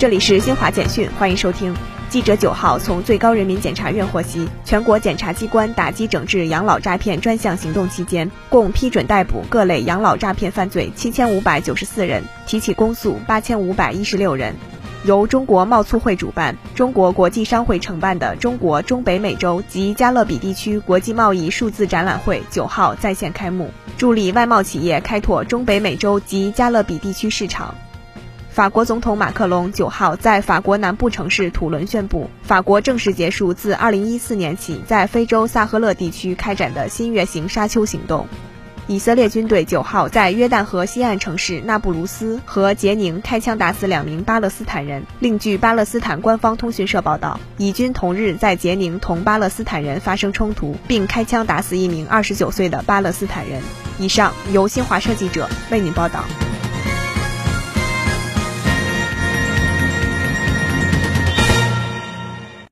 这里是新华简讯，欢迎收听。记者九号从最高人民检察院获悉，全国检察机关打击整治养老诈骗专项行动期间，共批准逮捕各类养老诈骗犯罪七千五百九十四人，提起公诉八千五百一十六人。由中国贸促会主办、中国国际商会承办的中国中北美洲及加勒比地区国际贸易数字展览会九号在线开幕，助力外贸企业开拓中北美洲及加勒比地区市场。法国总统马克龙九号在法国南部城市土伦宣布，法国正式结束自二零一四年起在非洲萨赫勒地区开展的新月型沙丘行动。以色列军队九号在约旦河西岸城市那不鲁斯和杰宁开枪打死两名巴勒斯坦人。另据巴勒斯坦官方通讯社报道，以军同日在杰宁同巴勒斯坦人发生冲突，并开枪打死一名二十九岁的巴勒斯坦人。以上由新华社记者为您报道。